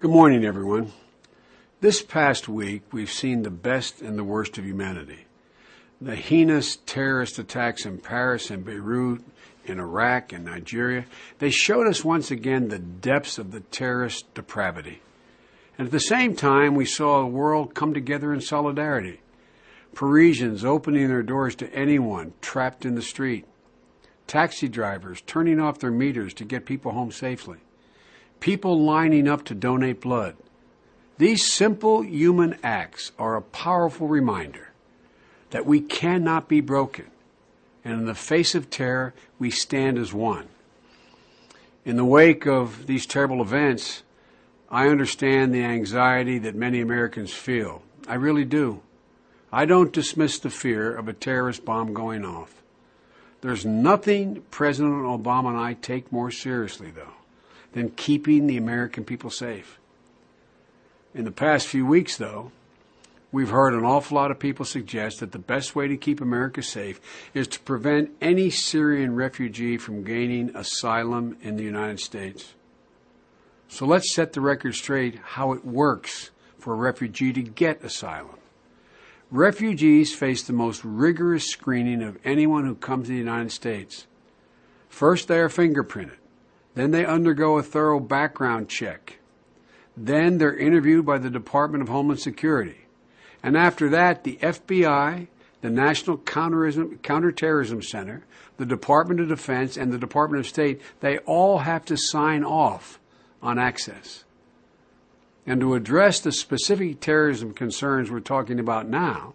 Good morning, everyone. This past week, we've seen the best and the worst of humanity. The heinous terrorist attacks in Paris and Beirut, in Iraq and Nigeria, they showed us once again the depths of the terrorist depravity. And at the same time, we saw a world come together in solidarity. Parisians opening their doors to anyone trapped in the street. Taxi drivers turning off their meters to get people home safely people lining up to donate blood. These simple human acts are a powerful reminder that we cannot be broken, and in the face of terror, we stand as one. In the wake of these terrible events, I understand the anxiety that many Americans feel. I really do. I don't dismiss the fear of a terrorist bomb going off. There's nothing President Obama and I take more seriously, though than keeping the American people safe. In the past few weeks, though, we've heard an awful lot of people suggest that the best way to keep America safe is to prevent any Syrian refugee from gaining asylum in the United States. So let's set the record straight how it works for a refugee to get asylum. Refugees face the most rigorous screening of anyone who comes to the United States. First, they are fingerprinted. Then they undergo a thorough background check. Then they're interviewed by the Department of Homeland Security. And after that, the FBI, the National Counterterrorism Center, the Department of Defense, and the Department of State, they all have to sign off on access. And to address the specific terrorism concerns we're talking about now,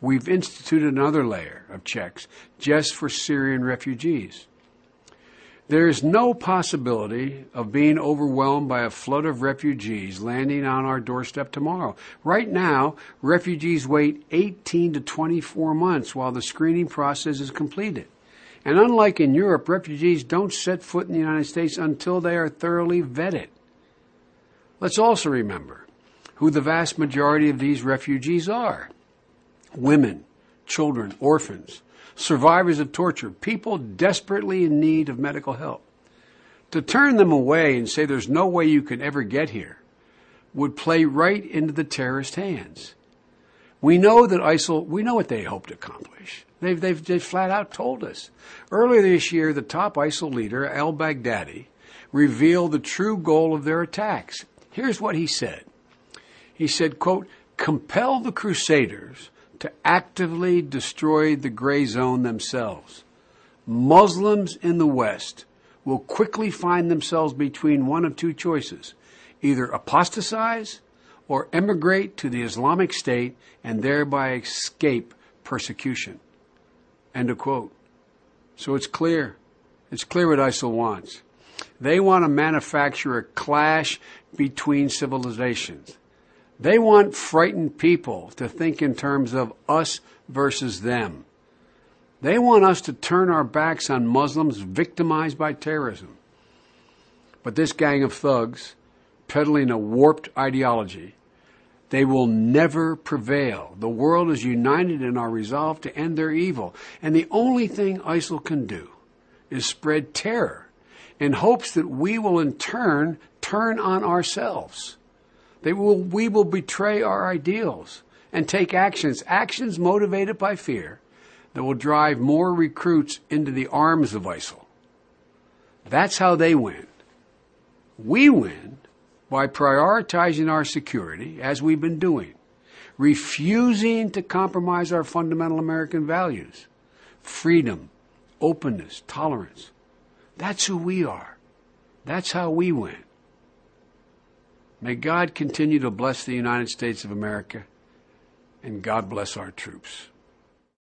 we've instituted another layer of checks just for Syrian refugees. There is no possibility of being overwhelmed by a flood of refugees landing on our doorstep tomorrow. Right now, refugees wait 18 to 24 months while the screening process is completed. And unlike in Europe, refugees don't set foot in the United States until they are thoroughly vetted. Let's also remember who the vast majority of these refugees are women, children, orphans, survivors of torture, people desperately in need of medical help. To turn them away and say there's no way you can ever get here would play right into the terrorist hands. We know that ISIL, we know what they hope to accomplish. They've, they've, they've flat out told us. Earlier this year, the top ISIL leader, al Baghdadi, revealed the true goal of their attacks. Here's what he said. He said, quote, compel the crusaders to actively destroy the gray zone themselves. Muslims in the West will quickly find themselves between one of two choices either apostatize or emigrate to the Islamic State and thereby escape persecution. End of quote. So it's clear. It's clear what ISIL wants. They want to manufacture a clash between civilizations. They want frightened people to think in terms of us versus them. They want us to turn our backs on Muslims victimized by terrorism. But this gang of thugs, peddling a warped ideology, they will never prevail. The world is united in our resolve to end their evil. And the only thing ISIL can do is spread terror in hopes that we will in turn turn on ourselves. They will, we will betray our ideals and take actions, actions motivated by fear, that will drive more recruits into the arms of ISIL. That's how they win. We win by prioritizing our security, as we've been doing, refusing to compromise our fundamental American values freedom, openness, tolerance. That's who we are. That's how we win. May God continue to bless the United States of America, and God bless our troops.